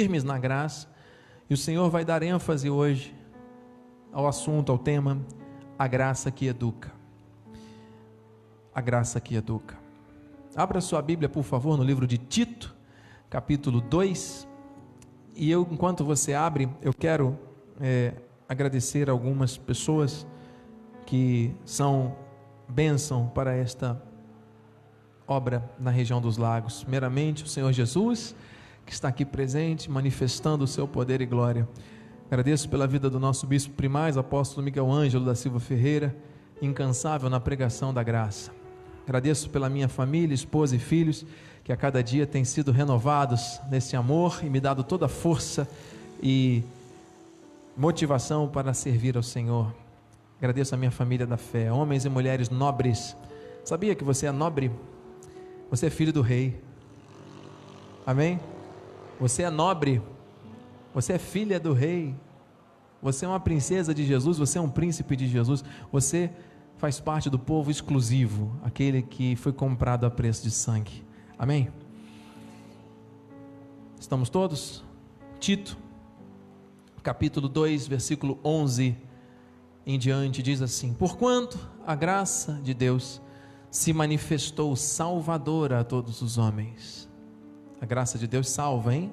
firmes na graça, e o Senhor vai dar ênfase hoje ao assunto, ao tema, a graça que educa. A graça que educa. Abra sua Bíblia, por favor, no livro de Tito, capítulo 2. E eu, enquanto você abre, eu quero é, agradecer algumas pessoas que são bênção para esta obra na região dos lagos. Primeiramente, o Senhor Jesus, que está aqui presente, manifestando o seu poder e glória. Agradeço pela vida do nosso bispo primaz, apóstolo Miguel Ângelo da Silva Ferreira, incansável na pregação da graça. Agradeço pela minha família, esposa e filhos, que a cada dia têm sido renovados nesse amor e me dado toda a força e motivação para servir ao Senhor. Agradeço a minha família da fé, homens e mulheres nobres. Sabia que você é nobre? Você é filho do rei. Amém? Você é nobre. Você é filha do rei. Você é uma princesa de Jesus, você é um príncipe de Jesus. Você faz parte do povo exclusivo, aquele que foi comprado a preço de sangue. Amém? Estamos todos? Tito, capítulo 2, versículo 11 em diante, diz assim: Porquanto a graça de Deus se manifestou salvadora a todos os homens. A graça de Deus salva, hein?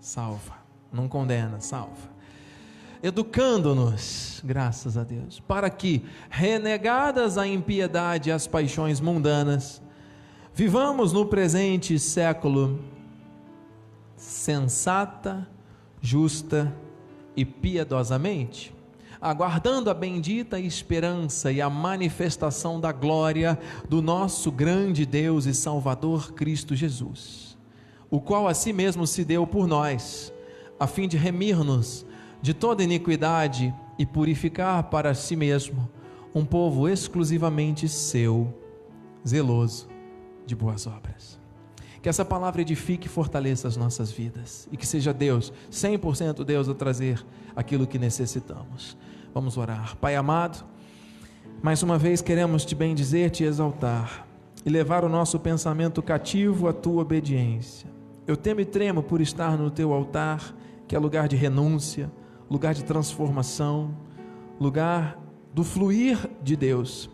Salva, não condena, salva. Educando-nos, graças a Deus, para que, renegadas a impiedade e as paixões mundanas, vivamos no presente século sensata, justa e piedosamente, aguardando a bendita esperança e a manifestação da glória do nosso grande Deus e Salvador Cristo Jesus, o qual a si mesmo se deu por nós, a fim de remir-nos de toda iniquidade e purificar para si mesmo um povo exclusivamente seu, zeloso de boas obras. Que essa palavra edifique e fortaleça as nossas vidas e que seja Deus, 100% Deus, a trazer aquilo que necessitamos. Vamos orar. Pai amado, mais uma vez queremos te bendizer, te exaltar e levar o nosso pensamento cativo à tua obediência. Eu temo e tremo por estar no teu altar, que é lugar de renúncia, lugar de transformação, lugar do fluir de Deus,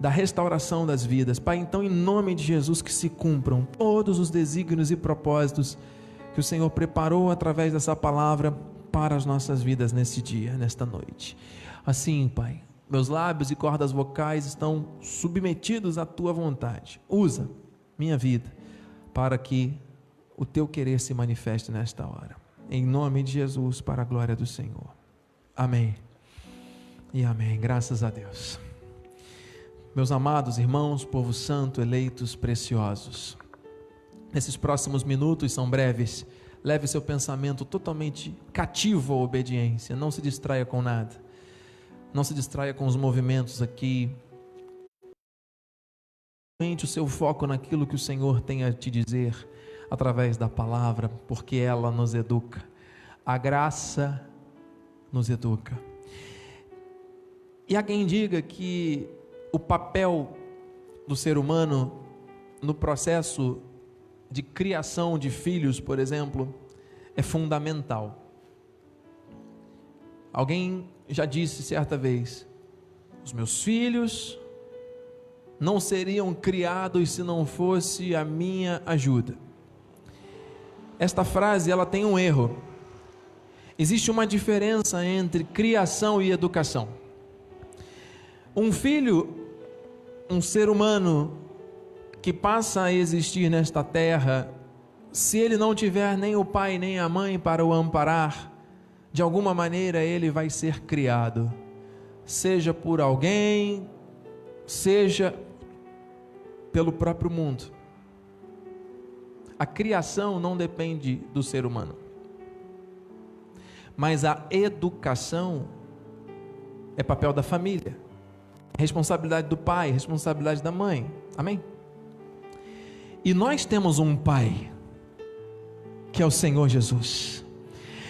da restauração das vidas. Pai, então, em nome de Jesus, que se cumpram todos os desígnios e propósitos que o Senhor preparou através dessa palavra para as nossas vidas nesse dia, nesta noite. Assim, Pai, meus lábios e cordas vocais estão submetidos à tua vontade. Usa minha vida para que o teu querer se manifeste nesta hora em nome de Jesus, para a glória do Senhor. Amém. E amém. Graças a Deus. Meus amados irmãos, povo santo, eleitos preciosos. Nesses próximos minutos são breves. Leve seu pensamento totalmente cativo à obediência. Não se distraia com nada. Não se distraia com os movimentos aqui. Mente o seu foco naquilo que o Senhor tem a te dizer através da palavra, porque ela nos educa. A graça nos educa. E quem diga que o papel do ser humano no processo de criação de filhos, por exemplo, é fundamental. Alguém já disse certa vez: os meus filhos não seriam criados se não fosse a minha ajuda esta frase ela tem um erro. Existe uma diferença entre criação e educação. Um filho, um ser humano que passa a existir nesta terra, se ele não tiver nem o pai nem a mãe para o amparar, de alguma maneira ele vai ser criado, seja por alguém, seja pelo próprio mundo. A criação não depende do ser humano. Mas a educação é papel da família, responsabilidade do pai, responsabilidade da mãe. Amém? E nós temos um pai, que é o Senhor Jesus,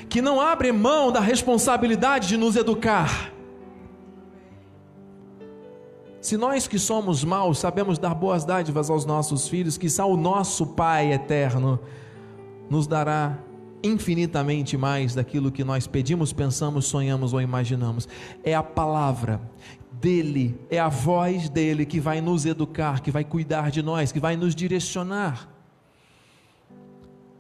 que não abre mão da responsabilidade de nos educar se nós que somos maus sabemos dar boas dádivas aos nossos filhos, quizá o nosso Pai eterno nos dará infinitamente mais daquilo que nós pedimos, pensamos, sonhamos ou imaginamos. É a palavra dele, é a voz dele que vai nos educar, que vai cuidar de nós, que vai nos direcionar.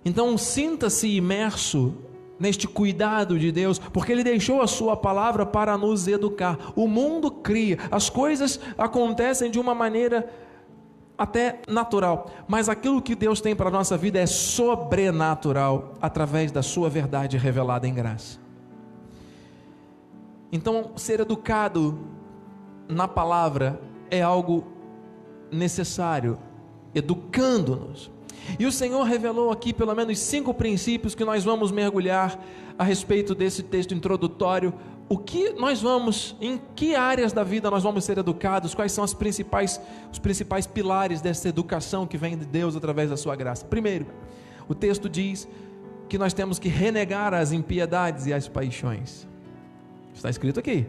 Então, sinta-se imerso neste cuidado de Deus, porque Ele deixou a Sua palavra para nos educar. O mundo cria, as coisas acontecem de uma maneira até natural, mas aquilo que Deus tem para a nossa vida é sobrenatural através da Sua verdade revelada em graça. Então, ser educado na palavra é algo necessário, educando-nos. E o Senhor revelou aqui pelo menos cinco princípios que nós vamos mergulhar a respeito desse texto introdutório. O que nós vamos, em que áreas da vida nós vamos ser educados? Quais são as principais, os principais pilares dessa educação que vem de Deus através da sua graça? Primeiro, o texto diz que nós temos que renegar as impiedades e as paixões. Está escrito aqui.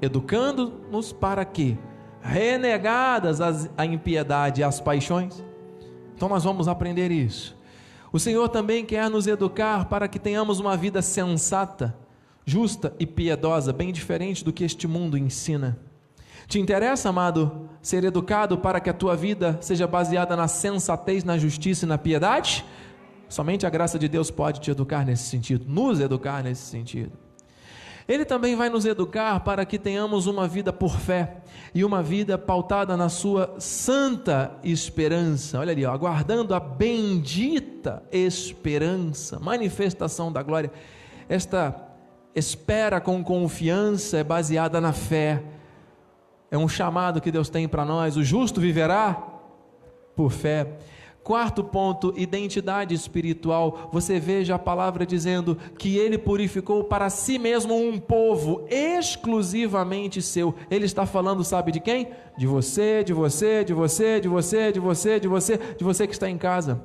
Educando-nos para que renegadas as, a impiedade e as paixões, então nós vamos aprender isso. O Senhor também quer nos educar para que tenhamos uma vida sensata, justa e piedosa, bem diferente do que este mundo ensina. Te interessa, amado, ser educado para que a tua vida seja baseada na sensatez, na justiça e na piedade? Somente a graça de Deus pode te educar nesse sentido, nos educar nesse sentido. Ele também vai nos educar para que tenhamos uma vida por fé e uma vida pautada na sua santa esperança. Olha ali, ó, aguardando a bendita esperança, manifestação da glória. Esta espera com confiança é baseada na fé. É um chamado que Deus tem para nós. O justo viverá por fé. Quarto ponto, identidade espiritual. Você veja a palavra dizendo que ele purificou para si mesmo um povo exclusivamente seu. Ele está falando, sabe de quem? De você, de você, de você, de você, de você, de você, de você que está em casa.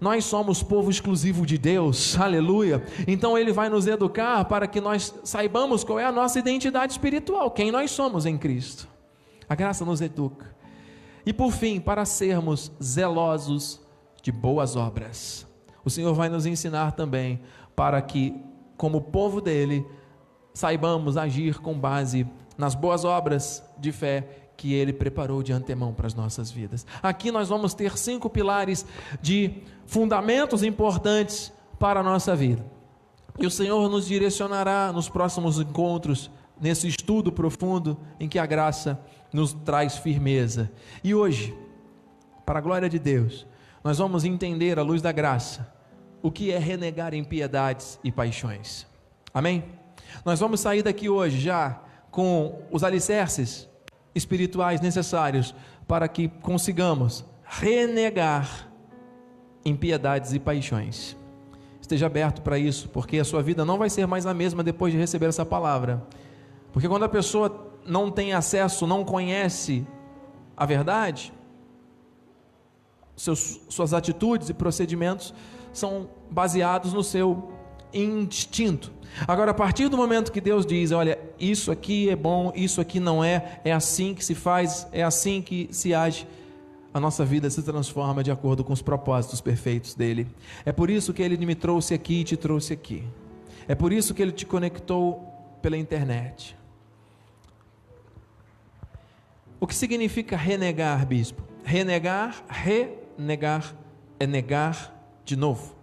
Nós somos povo exclusivo de Deus, aleluia. Então Ele vai nos educar para que nós saibamos qual é a nossa identidade espiritual, quem nós somos em Cristo. A graça nos educa. E por fim, para sermos zelosos de boas obras. O Senhor vai nos ensinar também para que, como povo dele, saibamos agir com base nas boas obras de fé que ele preparou de antemão para as nossas vidas. Aqui nós vamos ter cinco pilares de fundamentos importantes para a nossa vida. E o Senhor nos direcionará nos próximos encontros, nesse estudo profundo em que a graça nos traz firmeza. E hoje, para a glória de Deus, nós vamos entender à luz da graça o que é renegar impiedades e paixões. Amém? Nós vamos sair daqui hoje já com os alicerces espirituais necessários para que consigamos renegar impiedades e paixões. Esteja aberto para isso, porque a sua vida não vai ser mais a mesma depois de receber essa palavra. Porque quando a pessoa não tem acesso, não conhece a verdade, seus, suas atitudes e procedimentos são baseados no seu instinto. Agora, a partir do momento que Deus diz: olha, isso aqui é bom, isso aqui não é, é assim que se faz, é assim que se age, a nossa vida se transforma de acordo com os propósitos perfeitos dele. É por isso que ele me trouxe aqui e te trouxe aqui. É por isso que ele te conectou pela internet. O que significa renegar, bispo? Renegar, renegar é negar de novo.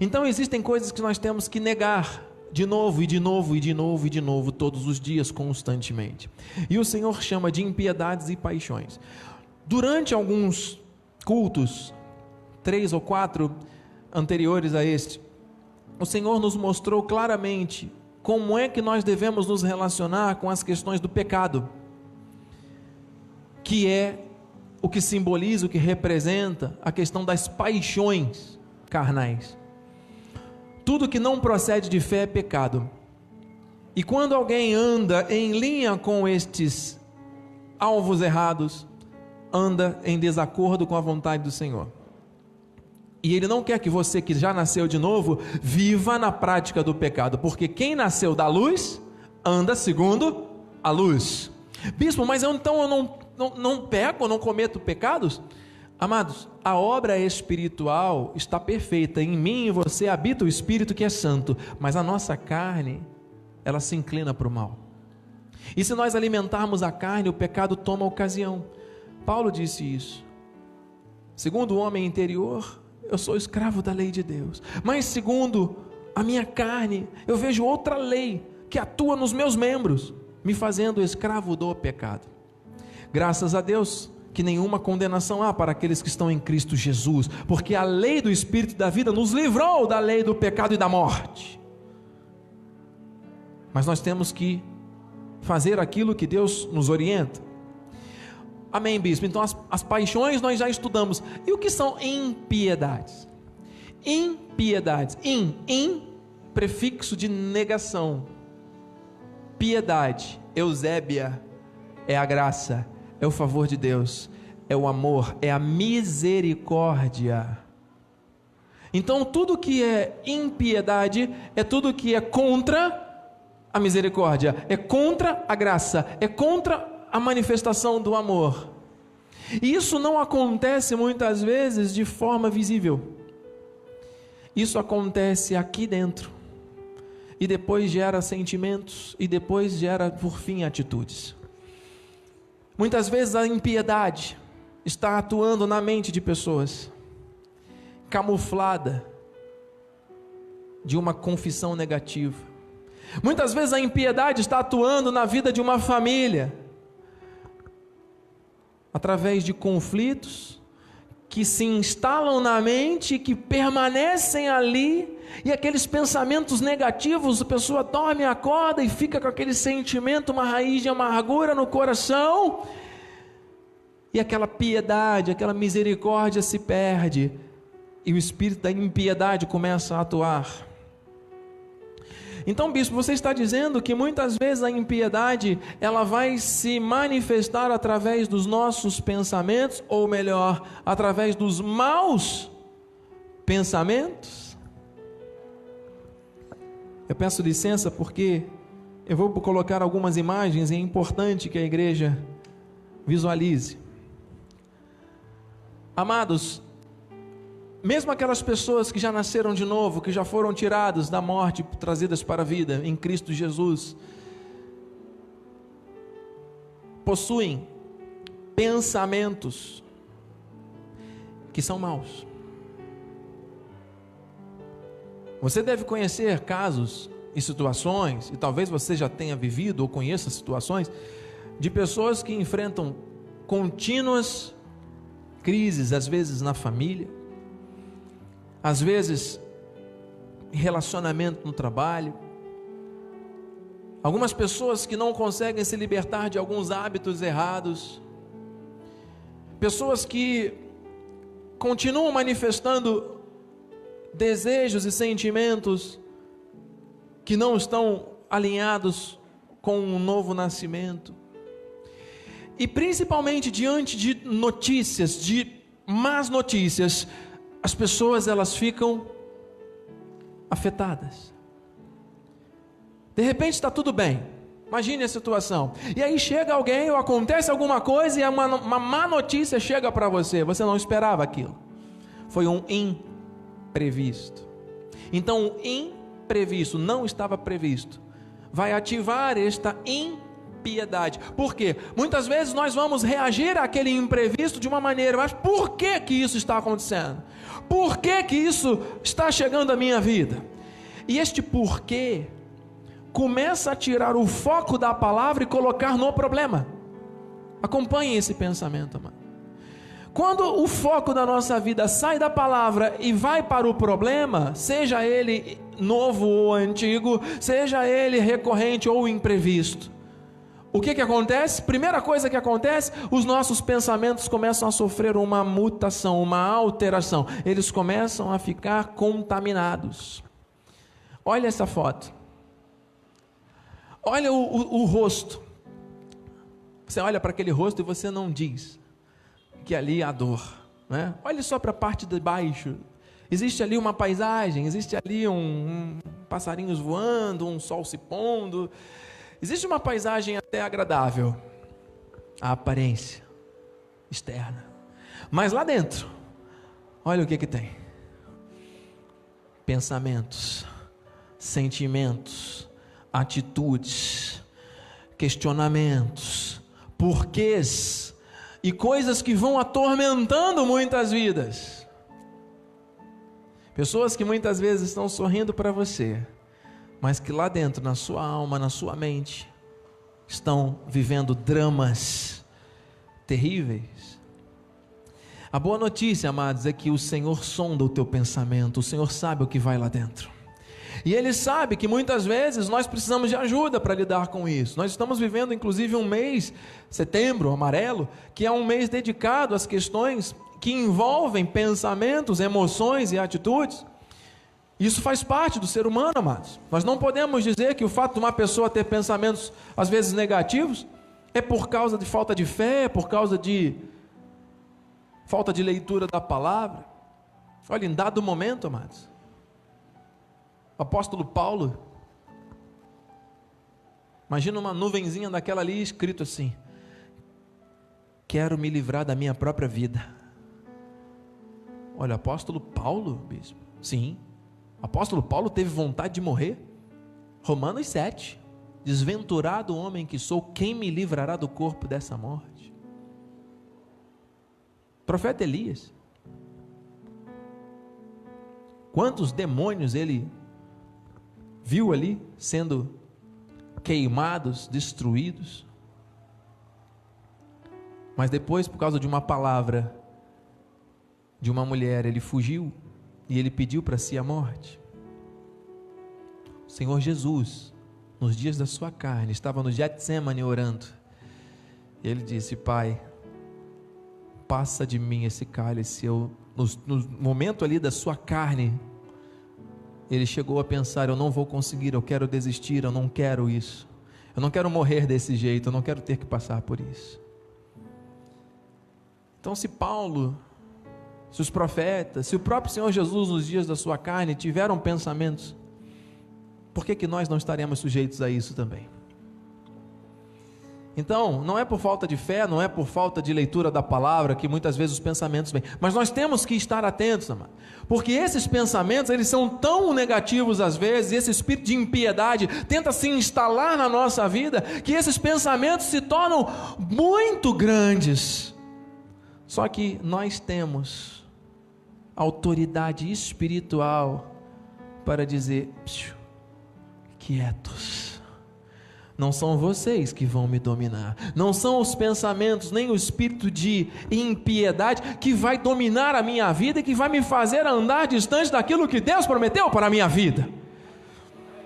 Então existem coisas que nós temos que negar de novo e de novo e de novo e de novo todos os dias constantemente. E o Senhor chama de impiedades e paixões. Durante alguns cultos, três ou quatro anteriores a este, o Senhor nos mostrou claramente como é que nós devemos nos relacionar com as questões do pecado que é o que simboliza, o que representa a questão das paixões carnais. Tudo que não procede de fé é pecado. E quando alguém anda em linha com estes alvos errados, anda em desacordo com a vontade do Senhor. E Ele não quer que você que já nasceu de novo viva na prática do pecado, porque quem nasceu da luz anda segundo a luz. Bispo, mas eu, então eu não não, não peco, não cometo pecados? Amados, a obra espiritual está perfeita. Em mim e você habita o Espírito que é santo, mas a nossa carne, ela se inclina para o mal. E se nós alimentarmos a carne, o pecado toma ocasião. Paulo disse isso. Segundo o homem interior, eu sou escravo da lei de Deus. Mas segundo a minha carne, eu vejo outra lei que atua nos meus membros, me fazendo escravo do pecado. Graças a Deus que nenhuma condenação há para aqueles que estão em Cristo Jesus, porque a lei do Espírito da vida nos livrou da lei do pecado e da morte. Mas nós temos que fazer aquilo que Deus nos orienta. Amém, bispo? Então, as, as paixões nós já estudamos. E o que são impiedades? Impiedades. In, in, prefixo de negação. Piedade, Eusébia, é a graça, é o favor de Deus, é o amor, é a misericórdia. Então, tudo que é impiedade é tudo que é contra a misericórdia, é contra a graça, é contra a manifestação do amor. E isso não acontece muitas vezes de forma visível. Isso acontece aqui dentro. E depois gera sentimentos, e depois gera, por fim, atitudes. Muitas vezes a impiedade está atuando na mente de pessoas, camuflada de uma confissão negativa. Muitas vezes a impiedade está atuando na vida de uma família, através de conflitos que se instalam na mente, que permanecem ali, e aqueles pensamentos negativos, a pessoa dorme, acorda e fica com aquele sentimento, uma raiz de amargura no coração, e aquela piedade, aquela misericórdia se perde, e o espírito da impiedade começa a atuar. Então, bispo, você está dizendo que muitas vezes a impiedade ela vai se manifestar através dos nossos pensamentos, ou melhor, através dos maus pensamentos? Eu peço licença porque eu vou colocar algumas imagens e é importante que a igreja visualize. Amados, mesmo aquelas pessoas que já nasceram de novo, que já foram tiradas da morte, trazidas para a vida em Cristo Jesus, possuem pensamentos que são maus. Você deve conhecer casos e situações, e talvez você já tenha vivido ou conheça situações, de pessoas que enfrentam contínuas crises, às vezes na família, às vezes relacionamento no trabalho. Algumas pessoas que não conseguem se libertar de alguns hábitos errados. Pessoas que continuam manifestando desejos e sentimentos que não estão alinhados com um novo nascimento. E principalmente diante de notícias, de más notícias, as pessoas elas ficam afetadas. De repente está tudo bem. Imagine a situação. E aí chega alguém ou acontece alguma coisa e uma, uma má notícia chega para você. Você não esperava aquilo. Foi um imprevisto. Então, o imprevisto não estava previsto. Vai ativar esta imprevisto piedade. Por quê? Muitas vezes nós vamos reagir àquele imprevisto de uma maneira, mas por que que isso está acontecendo? Por que que isso está chegando à minha vida? E este porquê começa a tirar o foco da palavra e colocar no problema. Acompanhe esse pensamento, amado. Quando o foco da nossa vida sai da palavra e vai para o problema, seja ele novo ou antigo, seja ele recorrente ou imprevisto, o que que acontece? Primeira coisa que acontece, os nossos pensamentos começam a sofrer uma mutação, uma alteração. Eles começam a ficar contaminados. Olha essa foto. Olha o, o, o rosto. Você olha para aquele rosto e você não diz que ali há dor. Né? Olhe só para a parte de baixo. Existe ali uma paisagem, existe ali um, um passarinhos voando, um sol se pondo Existe uma paisagem até agradável, a aparência externa. Mas lá dentro, olha o que que tem: pensamentos, sentimentos, atitudes, questionamentos, porquês e coisas que vão atormentando muitas vidas. Pessoas que muitas vezes estão sorrindo para você, mas que lá dentro, na sua alma, na sua mente, estão vivendo dramas terríveis. A boa notícia, amados, é que o Senhor sonda o teu pensamento, o Senhor sabe o que vai lá dentro. E Ele sabe que muitas vezes nós precisamos de ajuda para lidar com isso. Nós estamos vivendo, inclusive, um mês, setembro amarelo, que é um mês dedicado às questões que envolvem pensamentos, emoções e atitudes. Isso faz parte do ser humano, amados. Nós não podemos dizer que o fato de uma pessoa ter pensamentos, às vezes negativos, é por causa de falta de fé, é por causa de falta de leitura da palavra. Olha, em dado momento, amados, o apóstolo Paulo, imagina uma nuvenzinha daquela ali escrito assim: Quero me livrar da minha própria vida. Olha, apóstolo Paulo, bispo, sim, apóstolo Paulo teve vontade de morrer. Romanos 7. Desventurado homem que sou, quem me livrará do corpo dessa morte? Profeta Elias. Quantos demônios ele viu ali sendo queimados, destruídos. Mas depois, por causa de uma palavra de uma mulher, ele fugiu e ele pediu para si a morte. O Senhor Jesus, nos dias da sua carne, estava no Getsemane orando. E ele disse: Pai, passa de mim esse cálice. Eu, no, no momento ali da sua carne, ele chegou a pensar: eu não vou conseguir, eu quero desistir, eu não quero isso. Eu não quero morrer desse jeito, eu não quero ter que passar por isso. Então, se Paulo, se os profetas, se o próprio Senhor Jesus nos dias da sua carne tiveram pensamentos, por que, que nós não estaremos sujeitos a isso também? Então, não é por falta de fé, não é por falta de leitura da palavra que muitas vezes os pensamentos vêm, mas nós temos que estar atentos, amado, porque esses pensamentos, eles são tão negativos às vezes, esse espírito de impiedade tenta se instalar na nossa vida, que esses pensamentos se tornam muito grandes. Só que nós temos autoridade espiritual para dizer, quietos não são vocês que vão me dominar. Não são os pensamentos, nem o espírito de impiedade que vai dominar a minha vida e que vai me fazer andar distante daquilo que Deus prometeu para a minha vida.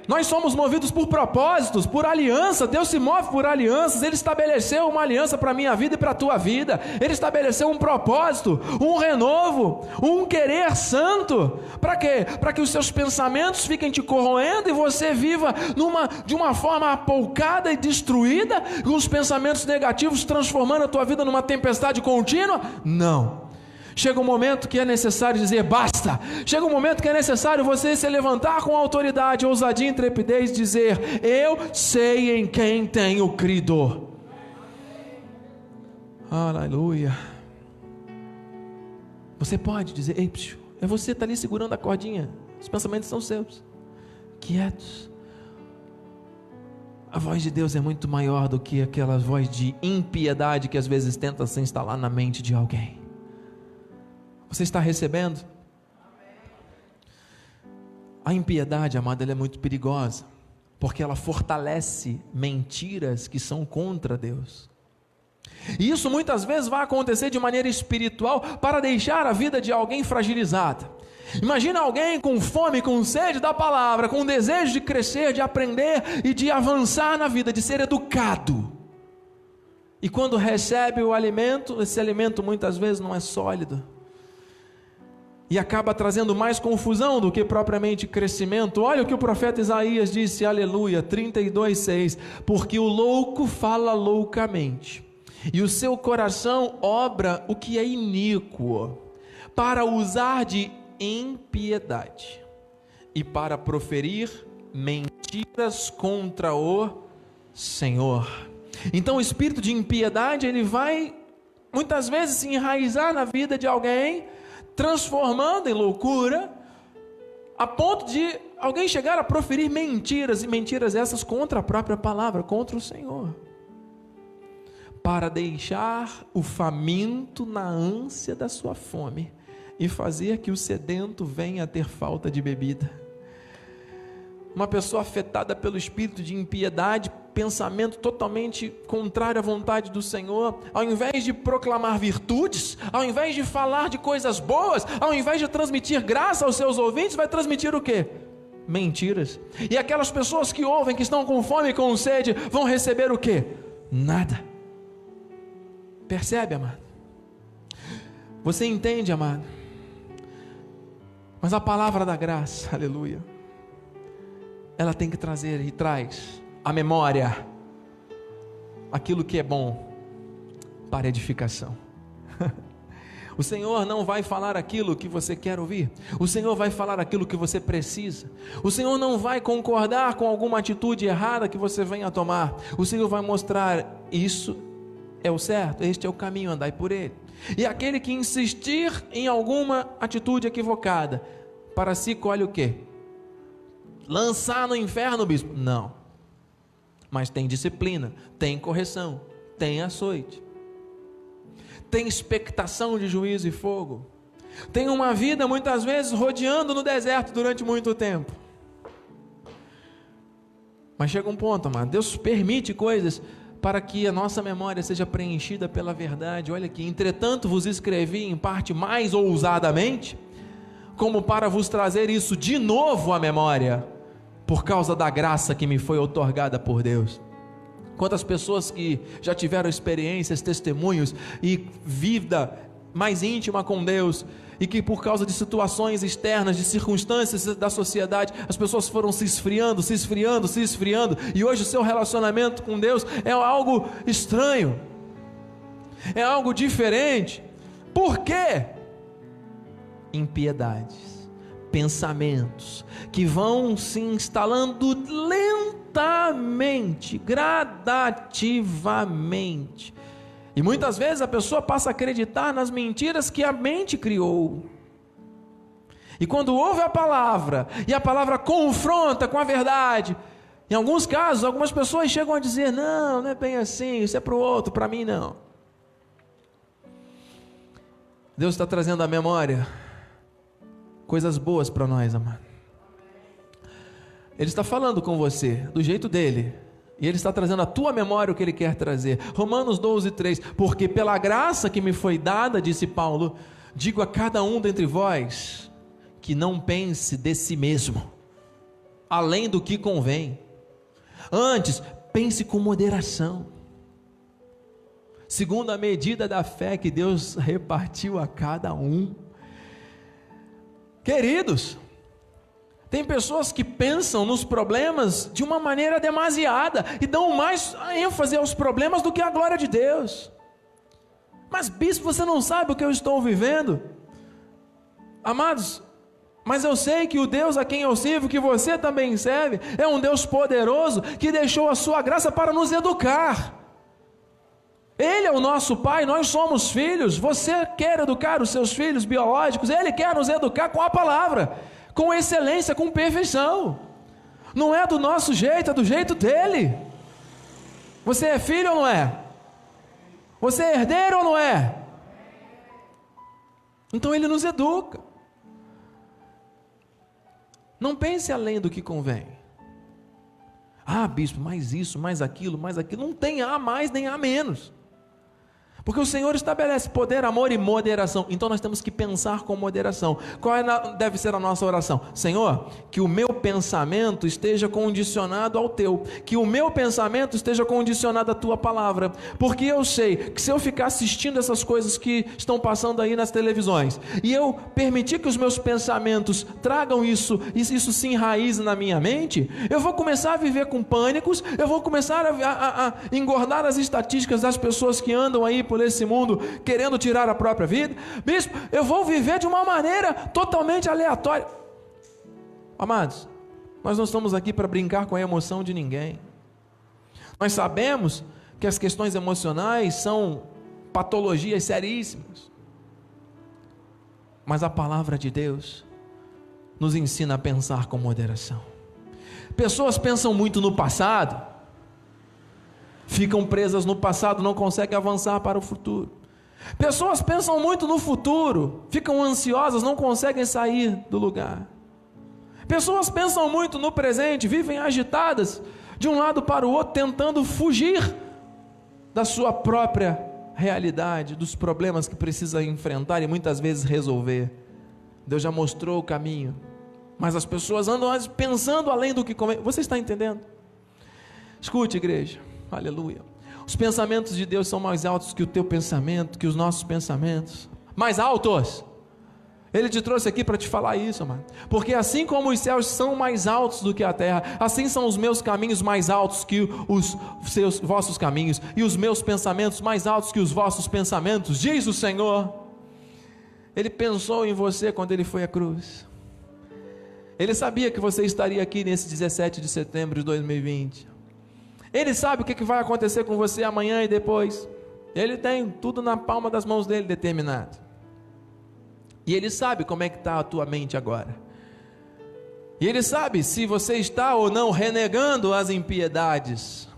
Nós somos movidos por propósitos, por aliança. Deus se move por alianças. Ele estabeleceu uma aliança para a minha vida e para a tua vida. Ele estabeleceu um propósito, um renovo, um querer santo. Para quê? Para que os seus pensamentos fiquem te corroendo e você viva numa, de uma forma apoucada e destruída, com os pensamentos negativos transformando a tua vida numa tempestade contínua? Não. Chega um momento que é necessário dizer basta. Chega um momento que é necessário você se levantar com autoridade, ousadia e intrepidez e dizer: Eu sei em quem tenho crido. Aleluia. Você pode dizer: Ei, psiu, é você que está ali segurando a cordinha. Os pensamentos são seus. Quietos. A voz de Deus é muito maior do que aquela voz de impiedade que às vezes tenta se instalar na mente de alguém. Você está recebendo? A impiedade, amada, ela é muito perigosa, porque ela fortalece mentiras que são contra Deus. E isso muitas vezes vai acontecer de maneira espiritual para deixar a vida de alguém fragilizada. Imagina alguém com fome, com sede da palavra, com desejo de crescer, de aprender e de avançar na vida, de ser educado. E quando recebe o alimento, esse alimento muitas vezes não é sólido e acaba trazendo mais confusão do que propriamente crescimento. Olha o que o profeta Isaías disse, aleluia, 32:6, porque o louco fala loucamente, e o seu coração obra o que é iníquo, para usar de impiedade e para proferir mentiras contra o Senhor. Então o espírito de impiedade, ele vai muitas vezes se enraizar na vida de alguém, transformando em loucura, a ponto de alguém chegar a proferir mentiras, e mentiras essas contra a própria palavra, contra o Senhor, para deixar o faminto na ânsia da sua fome e fazer que o sedento venha a ter falta de bebida uma pessoa afetada pelo espírito de impiedade, pensamento totalmente contrário à vontade do Senhor, ao invés de proclamar virtudes, ao invés de falar de coisas boas, ao invés de transmitir graça aos seus ouvintes, vai transmitir o quê? Mentiras. E aquelas pessoas que ouvem, que estão com fome e com sede, vão receber o quê? Nada. Percebe, amado? Você entende, amado? Mas a palavra da graça, aleluia ela tem que trazer e traz a memória aquilo que é bom para edificação. O Senhor não vai falar aquilo que você quer ouvir. O Senhor vai falar aquilo que você precisa. O Senhor não vai concordar com alguma atitude errada que você venha a tomar. O Senhor vai mostrar isso é o certo, este é o caminho, andai por ele. E aquele que insistir em alguma atitude equivocada, para si colhe o quê? Lançar no inferno, bispo. Não. Mas tem disciplina, tem correção, tem açoite, tem expectação de juízo e fogo, tem uma vida muitas vezes rodeando no deserto durante muito tempo. Mas chega um ponto, amado, Deus permite coisas para que a nossa memória seja preenchida pela verdade. Olha aqui, entretanto vos escrevi em parte mais ousadamente, como para vos trazer isso de novo à memória por causa da graça que me foi otorgada por Deus. Quantas pessoas que já tiveram experiências, testemunhos e vida mais íntima com Deus, e que por causa de situações externas, de circunstâncias da sociedade, as pessoas foram se esfriando, se esfriando, se esfriando, e hoje o seu relacionamento com Deus é algo estranho, é algo diferente. Por quê? Impiedades pensamentos que vão se instalando lentamente, gradativamente. E muitas vezes a pessoa passa a acreditar nas mentiras que a mente criou. E quando ouve a palavra, e a palavra confronta com a verdade, em alguns casos, algumas pessoas chegam a dizer: não, não é bem assim, isso é para o outro, para mim não. Deus está trazendo a memória coisas boas para nós, amado. Ele está falando com você do jeito dele. E ele está trazendo à tua memória o que ele quer trazer. Romanos 12, 3. Porque pela graça que me foi dada, disse Paulo, digo a cada um dentre vós que não pense de si mesmo, além do que convém. Antes, pense com moderação, segundo a medida da fé que Deus repartiu a cada um. Queridos, tem pessoas que pensam nos problemas de uma maneira demasiada e dão mais ênfase aos problemas do que à glória de Deus. Mas, bispo, você não sabe o que eu estou vivendo? Amados, mas eu sei que o Deus a quem eu sirvo, que você também serve, é um Deus poderoso que deixou a sua graça para nos educar. Ele é o nosso pai, nós somos filhos. Você quer educar os seus filhos biológicos, ele quer nos educar com a palavra, com excelência, com perfeição. Não é do nosso jeito, é do jeito dele. Você é filho ou não é? Você é herdeiro ou não é? Então ele nos educa. Não pense além do que convém. Ah, bispo, mais isso, mais aquilo, mais aquilo. Não tem A mais nem A menos. Porque o Senhor estabelece poder, amor e moderação. Então nós temos que pensar com moderação. Qual é deve ser a nossa oração? Senhor, que o meu pensamento esteja condicionado ao teu, que o meu pensamento esteja condicionado à tua palavra. Porque eu sei que se eu ficar assistindo essas coisas que estão passando aí nas televisões, e eu permitir que os meus pensamentos tragam isso, isso se enraize na minha mente, eu vou começar a viver com pânicos, eu vou começar a, a, a engordar as estatísticas das pessoas que andam aí por por esse mundo querendo tirar a própria vida. Bispo, eu vou viver de uma maneira totalmente aleatória. Amados, nós não estamos aqui para brincar com a emoção de ninguém. Nós sabemos que as questões emocionais são patologias seríssimas. Mas a palavra de Deus nos ensina a pensar com moderação. Pessoas pensam muito no passado, ficam presas no passado, não conseguem avançar para o futuro. Pessoas pensam muito no futuro, ficam ansiosas, não conseguem sair do lugar. Pessoas pensam muito no presente, vivem agitadas de um lado para o outro, tentando fugir da sua própria realidade, dos problemas que precisa enfrentar e muitas vezes resolver. Deus já mostrou o caminho, mas as pessoas andam pensando além do que convém. Você está entendendo? Escute, igreja, aleluia. Os pensamentos de Deus são mais altos que o teu pensamento, que os nossos pensamentos. Mais altos. Ele te trouxe aqui para te falar isso, amado. Porque assim como os céus são mais altos do que a terra, assim são os meus caminhos mais altos que os seus vossos caminhos, e os meus pensamentos mais altos que os vossos pensamentos, diz o Senhor. Ele pensou em você quando ele foi à cruz. Ele sabia que você estaria aqui nesse 17 de setembro de 2020. Ele sabe o que vai acontecer com você amanhã e depois. Ele tem tudo na palma das mãos dele determinado. E Ele sabe como é que está a tua mente agora. E Ele sabe se você está ou não renegando as impiedades.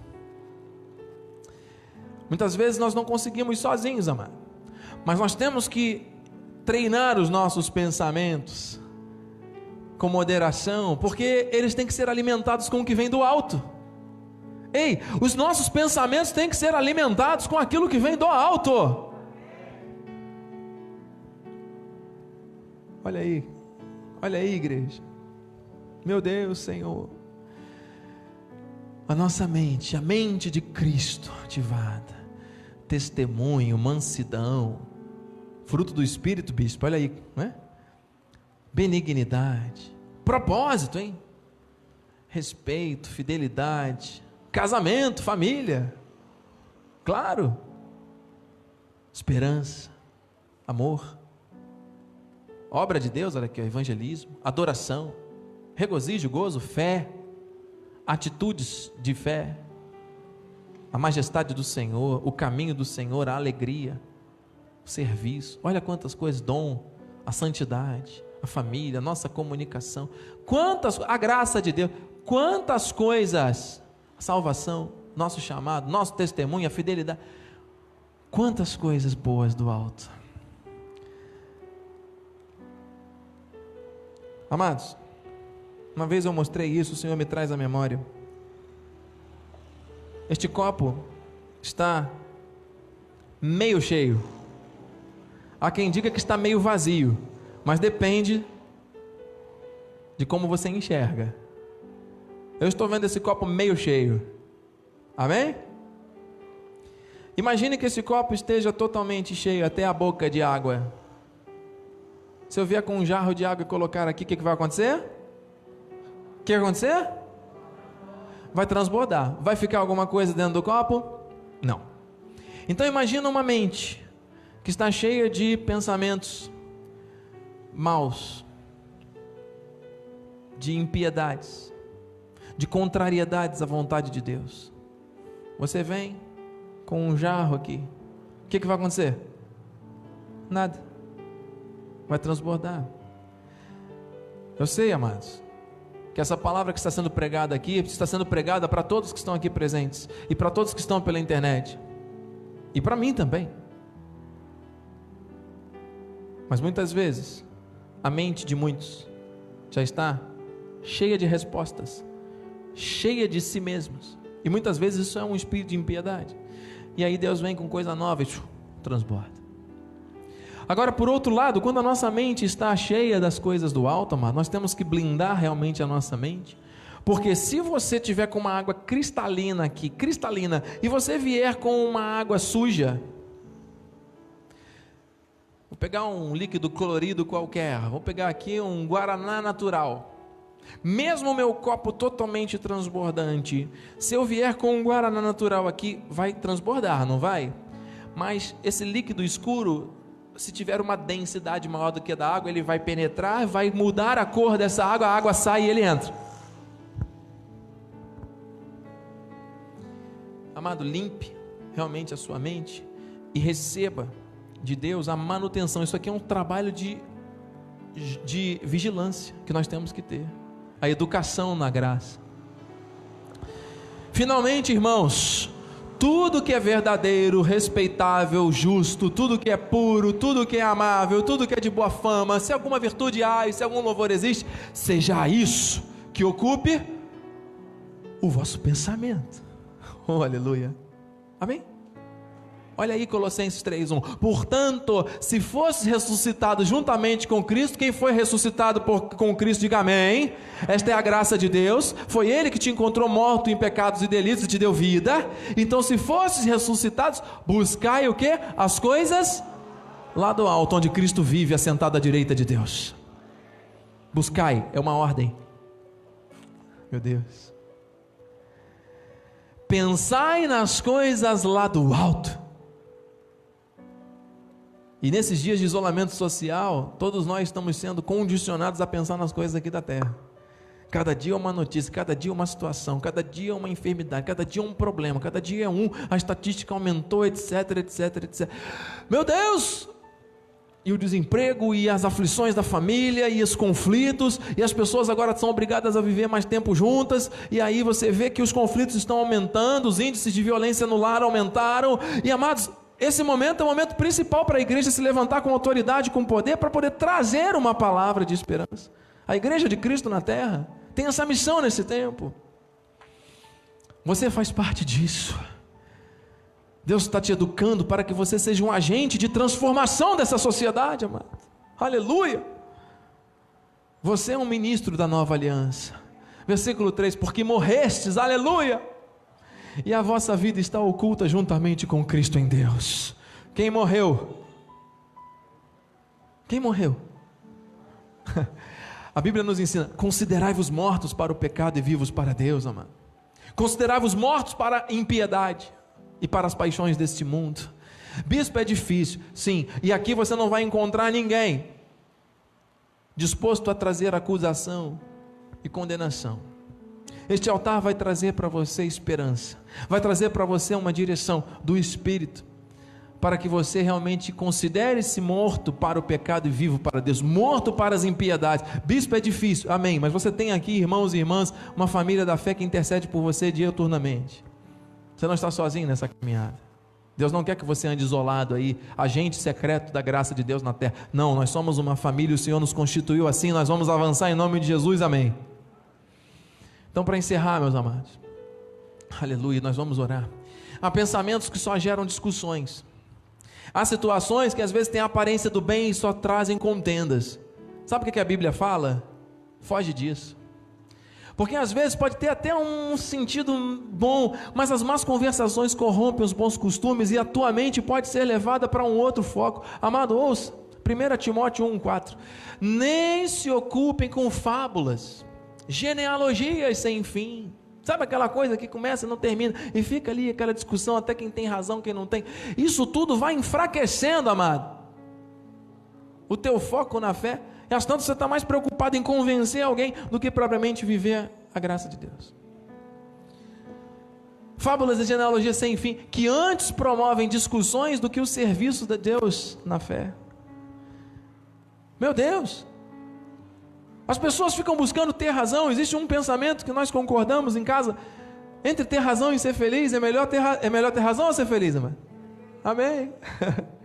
Muitas vezes nós não conseguimos sozinhos, amado. Mas nós temos que treinar os nossos pensamentos com moderação, porque eles têm que ser alimentados com o que vem do alto. Ei, os nossos pensamentos têm que ser alimentados com aquilo que vem do alto. Olha aí, olha aí, igreja. Meu Deus, Senhor. A nossa mente, a mente de Cristo ativada. Testemunho, mansidão, fruto do Espírito, bispo, olha aí, né? Benignidade, propósito, hein? Respeito, fidelidade, casamento, família, claro, esperança, amor. Obra de Deus, olha aqui, evangelismo, adoração, regozijo, gozo, fé, atitudes de fé, a majestade do Senhor, o caminho do Senhor, a alegria, o serviço. Olha quantas coisas, dom, a santidade, a família, a nossa comunicação. Quantas, a graça de Deus, quantas coisas, salvação, nosso chamado, nosso testemunho, a fidelidade. Quantas coisas boas do alto. Amados, uma vez eu mostrei isso, o Senhor me traz à memória. Este copo está meio cheio. Há quem diga que está meio vazio, mas depende de como você enxerga. Eu estou vendo esse copo meio cheio. Amém? Imagine que esse copo esteja totalmente cheio até a boca de água. Se eu vier com um jarro de água e colocar aqui, o que, que vai acontecer? O que vai acontecer? Vai transbordar. Vai ficar alguma coisa dentro do copo? Não. Então imagina uma mente que está cheia de pensamentos maus, de impiedades, de contrariedades à vontade de Deus. Você vem com um jarro aqui. O que, que vai acontecer? Nada vai transbordar. Eu sei, amados, que essa palavra que está sendo pregada aqui está sendo pregada para todos que estão aqui presentes e para todos que estão pela internet e para mim também. Mas muitas vezes a mente de muitos já está cheia de respostas, cheia de si mesmos. E muitas vezes isso é um espírito de impiedade. E aí Deus vem com coisa nova e transborda. Agora, por outro lado, quando a nossa mente está cheia das coisas do alto, amado, nós temos que blindar realmente a nossa mente. Porque se você tiver com uma água cristalina aqui, cristalina, e você vier com uma água suja, vou pegar um líquido colorido qualquer, vou pegar aqui um guaraná natural. Mesmo o meu copo totalmente transbordante, se eu vier com um guaraná natural aqui, vai transbordar, não vai? Mas esse líquido escuro se tiver uma densidade maior do que a da água, ele vai penetrar, vai mudar a cor dessa água, a água sai e ele entra. Amado, limpe realmente a sua mente e receba de Deus a manutenção. Isso aqui é um trabalho de, de vigilância que nós temos que ter. A educação na graça. Finalmente, irmãos, tudo que é verdadeiro, respeitável, justo, tudo que é puro, tudo que é amável, tudo que é de boa fama, se alguma virtude há e se algum louvor existe, seja isso que ocupe o vosso pensamento. Oh, aleluia. Amém? Olha aí Colossenses 3:1. Portanto, se fosse ressuscitado juntamente com Cristo, quem foi ressuscitado por, com Cristo, diga amém. Esta é a graça de Deus. Foi ele que te encontrou morto em pecados e delitos e te deu vida. Então, se fosses ressuscitados, buscai o que? As coisas lá do alto, onde Cristo vive, assentado à direita de Deus. Buscai, é uma ordem. Meu Deus. Pensai nas coisas lá do alto e nesses dias de isolamento social, todos nós estamos sendo condicionados a pensar nas coisas aqui da terra. Cada dia é uma notícia, cada dia é uma situação, cada dia é uma enfermidade, cada dia é um problema, cada dia é um, a estatística aumentou, etc, etc, etc. Meu Deus! E o desemprego, e as aflições da família, e os conflitos, e as pessoas agora são obrigadas a viver mais tempo juntas, e aí você vê que os conflitos estão aumentando, os índices de violência no lar aumentaram, e amados, esse momento é o momento principal para a igreja se levantar com autoridade, com poder, para poder trazer uma palavra de esperança. A igreja de Cristo na terra tem essa missão nesse tempo. Você faz parte disso. Deus está te educando para que você seja um agente de transformação dessa sociedade, amado. Aleluia! Você é um ministro da nova aliança. Versículo 3: Porque morrestes, aleluia! E a vossa vida está oculta juntamente com Cristo em Deus. Quem morreu? Quem morreu? A Bíblia nos ensina: considerai-vos mortos para o pecado e vivos para Deus, amado. Considerai-vos mortos para a impiedade e para as paixões deste mundo. Bispo é difícil, sim, e aqui você não vai encontrar ninguém disposto a trazer acusação e condenação. Este altar vai trazer para você esperança, vai trazer para você uma direção do Espírito, para que você realmente considere-se morto para o pecado e vivo para Deus, morto para as impiedades. Bispo é difícil, amém, mas você tem aqui, irmãos e irmãs, uma família da fé que intercede por você diuturnamente. Você não está sozinho nessa caminhada. Deus não quer que você ande isolado aí, agente secreto da graça de Deus na terra. Não, nós somos uma família, o Senhor nos constituiu assim, nós vamos avançar em nome de Jesus, amém. Então, para encerrar, meus amados, aleluia, nós vamos orar. Há pensamentos que só geram discussões. Há situações que às vezes têm a aparência do bem e só trazem contendas. Sabe o que a Bíblia fala? Foge disso. Porque às vezes pode ter até um sentido bom, mas as más conversações corrompem os bons costumes e a tua mente pode ser levada para um outro foco. Amado, ouça, 1 Timóteo 1,4: Nem se ocupem com fábulas genealogias sem fim. Sabe aquela coisa que começa e não termina, e fica ali aquela discussão até quem tem razão, quem não tem. Isso tudo vai enfraquecendo, amado. O teu foco na fé, e às tantas você está mais preocupado em convencer alguém do que propriamente viver a graça de Deus. Fábulas e genealogias sem fim, que antes promovem discussões do que o serviço de Deus na fé. Meu Deus, as pessoas ficam buscando ter razão. Existe um pensamento que nós concordamos em casa. Entre ter razão e ser feliz, é melhor ter, é melhor ter razão ou ser feliz, amém? Amém.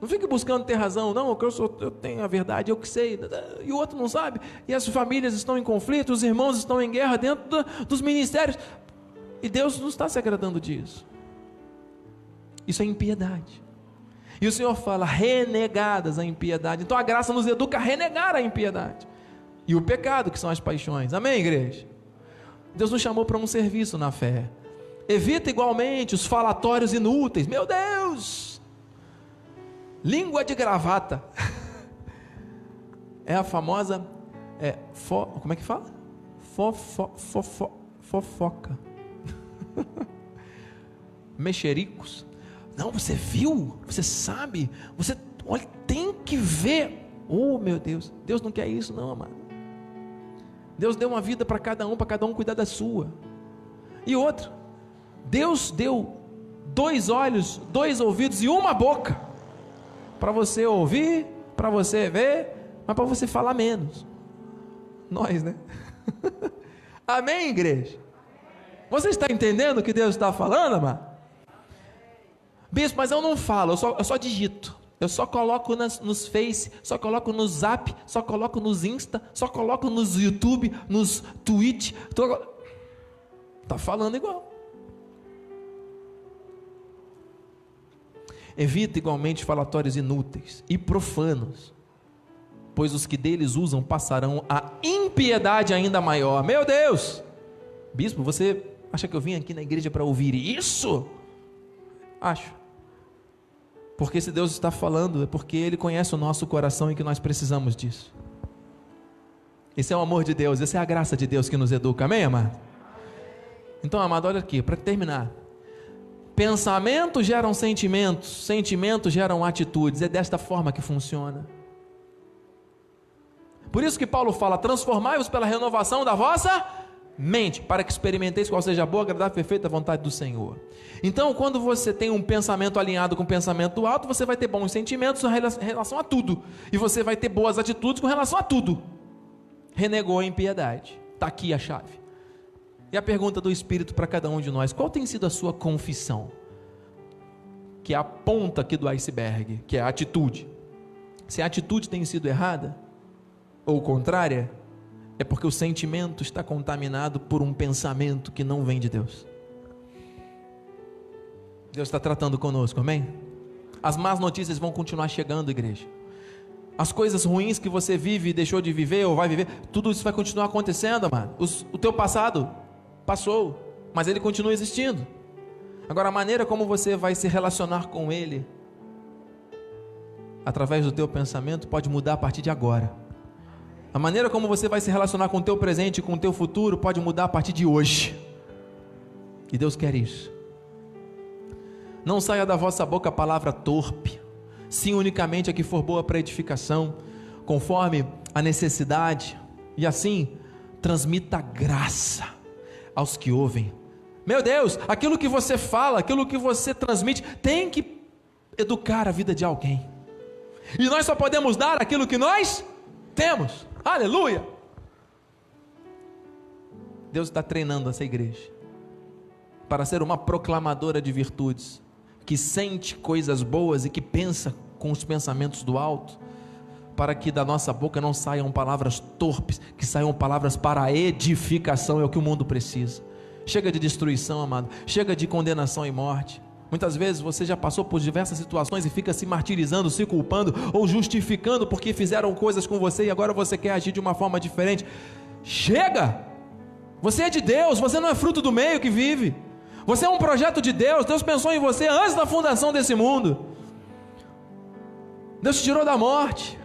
Não fique buscando ter razão, não, eu, sou, eu tenho a verdade, eu que sei, e o outro não sabe, e as famílias estão em conflito, os irmãos estão em guerra dentro do, dos ministérios, e Deus não está se agradando disso. Isso é impiedade. E o Senhor fala, renegadas a impiedade. Então a graça nos educa a renegar a impiedade e o pecado, que são as paixões. Amém, igreja? Deus nos chamou para um serviço na fé. Evita igualmente os falatórios inúteis. Meu Deus! Língua de gravata. É a famosa. É, fo, como é que fala? Fofo, fofo, fofoca. Mexericos. Não, você viu? Você sabe? Você, olha, tem que ver. Oh, meu Deus. Deus não quer isso, não, amado. Deus deu uma vida para cada um, para cada um cuidar da sua. E outra, Deus deu dois olhos, dois ouvidos e uma boca para você ouvir, para você ver, mas para você falar menos. Nós, né? Amém, igreja? Você está entendendo o que Deus está falando, amado? Bispo, mas eu não falo, eu só, eu só digito. Eu só coloco nas, nos Face, só coloco no Zap, só coloco nos Insta, só coloco nos YouTube, nos Twitch. Tô... Tá falando igual. Evita igualmente falatórios inúteis e profanos, pois os que deles usam passarão a impiedade ainda maior. Meu Deus! Bispo, você acha que eu vim aqui na igreja para ouvir isso? Acho. Porque se Deus está falando, é porque Ele conhece o nosso coração e que nós precisamos disso. Esse é o amor de Deus, essa é a graça de Deus que nos educa, amém, amado? Então, amado, olha aqui, para terminar. Pensamentos geram sentimentos, sentimentos geram atitudes, é desta forma que funciona. Por isso que Paulo fala: transformai-vos pela renovação da vossa mente, para que experimenteis qual seja a boa, agradável e perfeita vontade do Senhor. Então, quando você tem um pensamento alinhado com o pensamento do alto, você vai ter bons sentimentos em relação a tudo, e você vai ter boas atitudes com relação a tudo. Renegou a impiedade. Está aqui a chave. E a pergunta do Espírito para cada um de nós: qual tem sido a sua confissão? Que é a ponta aqui do iceberg, que é a atitude. Se a atitude tem sido errada, ou contrária, é porque o sentimento está contaminado por um pensamento que não vem de Deus. Deus está tratando conosco, amém? As más notícias vão continuar chegando, igreja. As coisas ruins que você vive e deixou de viver ou vai viver, tudo isso vai continuar acontecendo, amado. Os, o teu passado passou, mas ele continua existindo. Agora, a maneira como você vai se relacionar com ele, através do teu pensamento, pode mudar a partir de agora. A maneira como você vai se relacionar com o teu presente e com o teu futuro pode mudar a partir de hoje. E Deus quer isso. Não saia da vossa boca a palavra torpe, sim unicamente a que for boa para edificação, conforme a necessidade, e assim transmita graça aos que ouvem. Meu Deus, aquilo que você fala, aquilo que você transmite, tem que educar a vida de alguém. E nós só podemos dar aquilo que nós temos. Aleluia! Deus está treinando essa igreja para ser uma proclamadora de virtudes, que sente coisas boas e que pensa com os pensamentos do alto, para que da nossa boca não saiam palavras torpes, que saiam palavras para edificação, é o que o mundo precisa. Chega de destruição, amado, chega de condenação e morte. Muitas vezes você já passou por diversas situações e fica se martirizando, se culpando ou justificando porque fizeram coisas com você e agora você quer agir de uma forma diferente. Chega! Você é de Deus, você não é fruto do meio que vive. Você é um projeto de Deus. Deus pensou em você antes da fundação desse mundo. Deus te tirou da morte.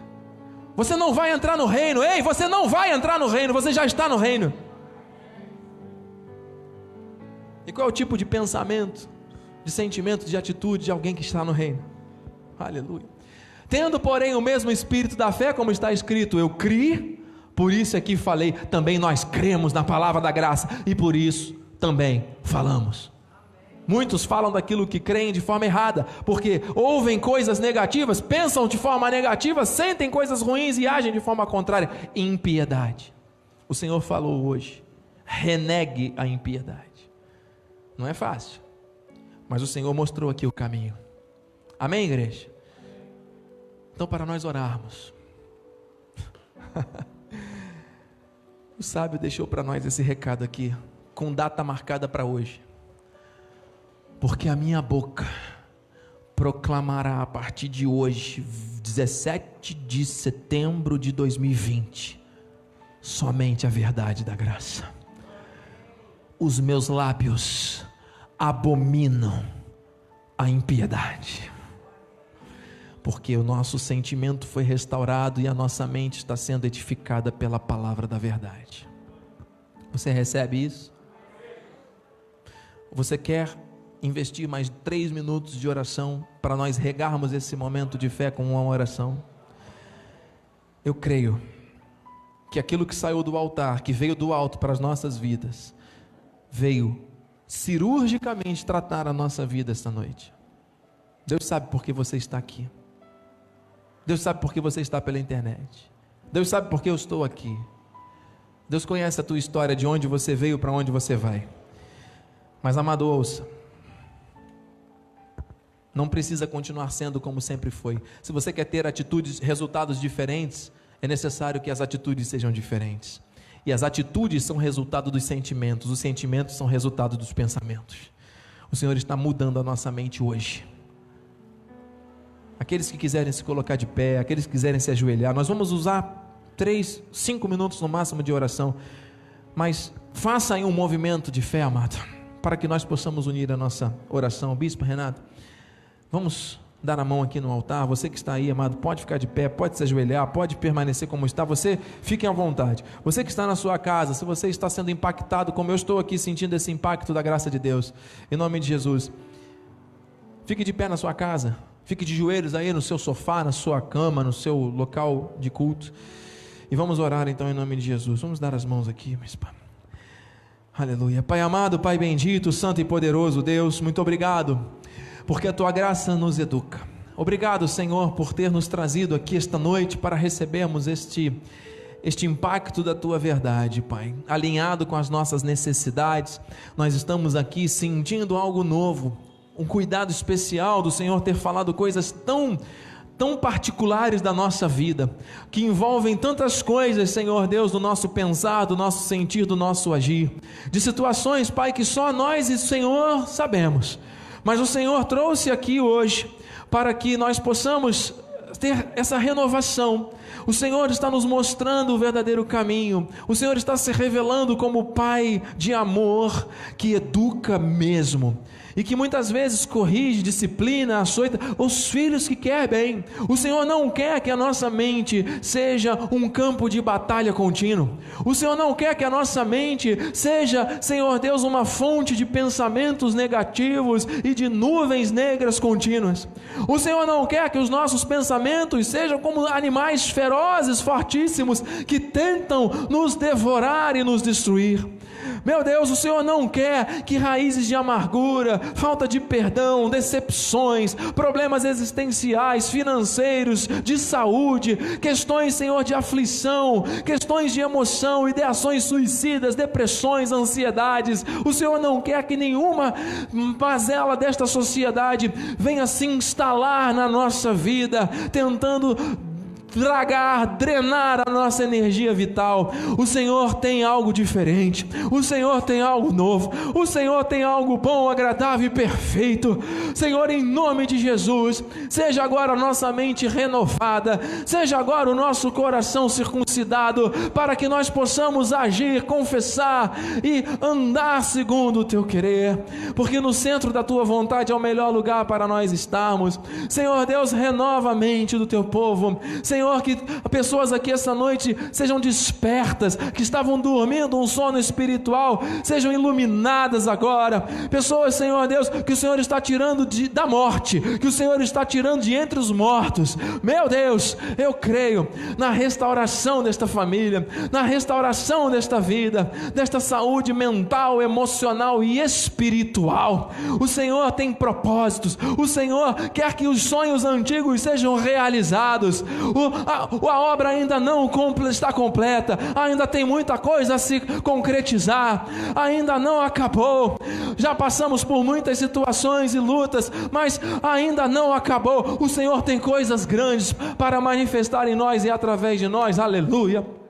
Você não vai entrar no reino. Ei, você não vai entrar no reino, você já está no reino. E qual é o tipo de pensamento de sentimento, de atitude de alguém que está no reino. Aleluia. Tendo, porém, o mesmo espírito da fé, como está escrito, eu criei, por isso aqui falei, também nós cremos na palavra da graça e por isso também falamos. Muitos falam daquilo que creem de forma errada, porque ouvem coisas negativas, pensam de forma negativa, sentem coisas ruins e agem de forma contrária. Impiedade. O Senhor falou hoje: renegue a impiedade. Não é fácil. Mas o Senhor mostrou aqui o caminho. Amém, igreja? Então, para nós orarmos, o sábio deixou para nós esse recado aqui, com data marcada para hoje. Porque a minha boca proclamará a partir de hoje, 17 de setembro de 2020, somente a verdade da graça. Os meus lábios abominam a impiedade. Porque o nosso sentimento foi restaurado e a nossa mente está sendo edificada pela palavra da verdade. Você recebe isso? Você quer investir mais três minutos de oração para nós regarmos esse momento de fé com uma oração? Eu creio que aquilo que saiu do altar, que veio do alto para as nossas vidas, veio cirurgicamente tratar a nossa vida esta noite. Deus sabe por que você está aqui. Deus sabe por que você está pela internet. Deus sabe por que eu estou aqui. Deus conhece a tua história, de onde você veio, para onde você vai. Mas, amado, ouça. Não precisa continuar sendo como sempre foi. Se você quer ter atitudes, resultados diferentes, é necessário que as atitudes sejam diferentes. E as atitudes são resultado dos sentimentos, os sentimentos são resultado dos pensamentos. O Senhor está mudando a nossa mente hoje. Aqueles que quiserem se colocar de pé, aqueles que quiserem se ajoelhar, nós vamos usar três, cinco minutos no máximo de oração. Mas faça aí um movimento de fé, amado, para que nós possamos unir a nossa oração. Bispo Renato, vamos dar a mão aqui no altar. Você que está aí, amado, pode ficar de pé, pode se ajoelhar, pode permanecer como está. Você fique à vontade. Você que está na sua casa, se você está sendo impactado, como eu estou aqui sentindo esse impacto da graça de Deus, em nome de Jesus, fique de pé na sua casa. Fique de joelhos aí no seu sofá, na sua cama, no seu local de culto. E vamos orar então em nome de Jesus. Vamos dar as mãos aqui, mas Aleluia. Pai amado, Pai bendito, santo e poderoso Deus, muito obrigado porque a tua graça nos educa. Obrigado, Senhor, por ter nos trazido aqui esta noite para recebermos este este impacto da tua verdade, Pai, alinhado com as nossas necessidades. Nós estamos aqui sentindo algo novo, um cuidado especial do Senhor ter falado coisas tão tão particulares da nossa vida, que envolvem tantas coisas, Senhor Deus, do nosso pensar, do nosso sentir, do nosso agir, de situações, Pai, que só nós e o Senhor sabemos mas o Senhor trouxe aqui hoje para que nós possamos ter essa renovação. O Senhor está nos mostrando o verdadeiro caminho. O Senhor está se revelando como Pai de amor que educa mesmo e que muitas vezes corrige, disciplina, açoita os filhos que quer bem. O Senhor não quer que a nossa mente seja um campo de batalha contínuo. O Senhor não quer que a nossa mente seja, Senhor Deus, uma fonte de pensamentos negativos e de nuvens negras contínuas. O Senhor não quer que os nossos pensamentos sejam como animais ferozes, fortíssimos, que tentam nos devorar e nos destruir. Meu Deus, o Senhor não quer que raízes de amargura, falta de perdão, decepções, problemas existenciais, financeiros, de saúde, questões, Senhor, de aflição, questões de emoção, ideações suicidas, depressões, ansiedades. O Senhor não quer que nenhuma mazela desta sociedade venha se instalar na nossa vida, tentando dragar, drenar a nossa energia vital. O Senhor tem algo diferente, o Senhor tem algo novo, o Senhor tem algo bom, agradável e perfeito. Senhor, em nome de Jesus, seja agora a nossa mente renovada, seja agora o nosso coração circuncidado, para que nós possamos agir, confessar e andar segundo o teu querer, porque no centro da tua vontade é o melhor lugar para nós estarmos. Senhor Deus, renova a mente do teu povo. Senhor, Senhor, que pessoas aqui essa noite sejam despertas, que estavam dormindo um sono espiritual, sejam iluminadas agora. Pessoas, Senhor Deus, que o Senhor está tirando de, da morte, que o Senhor está tirando de entre os mortos. Meu Deus, eu creio na restauração desta família, na restauração desta vida, desta saúde mental, emocional e espiritual. O Senhor tem propósitos, o Senhor quer que os sonhos antigos sejam realizados. O, a, a obra ainda não está completa, ainda tem muita coisa a se concretizar, ainda não acabou. Já passamos por muitas situações e lutas, mas ainda não acabou. O Senhor tem coisas grandes para manifestar em nós e através de nós. Aleluia.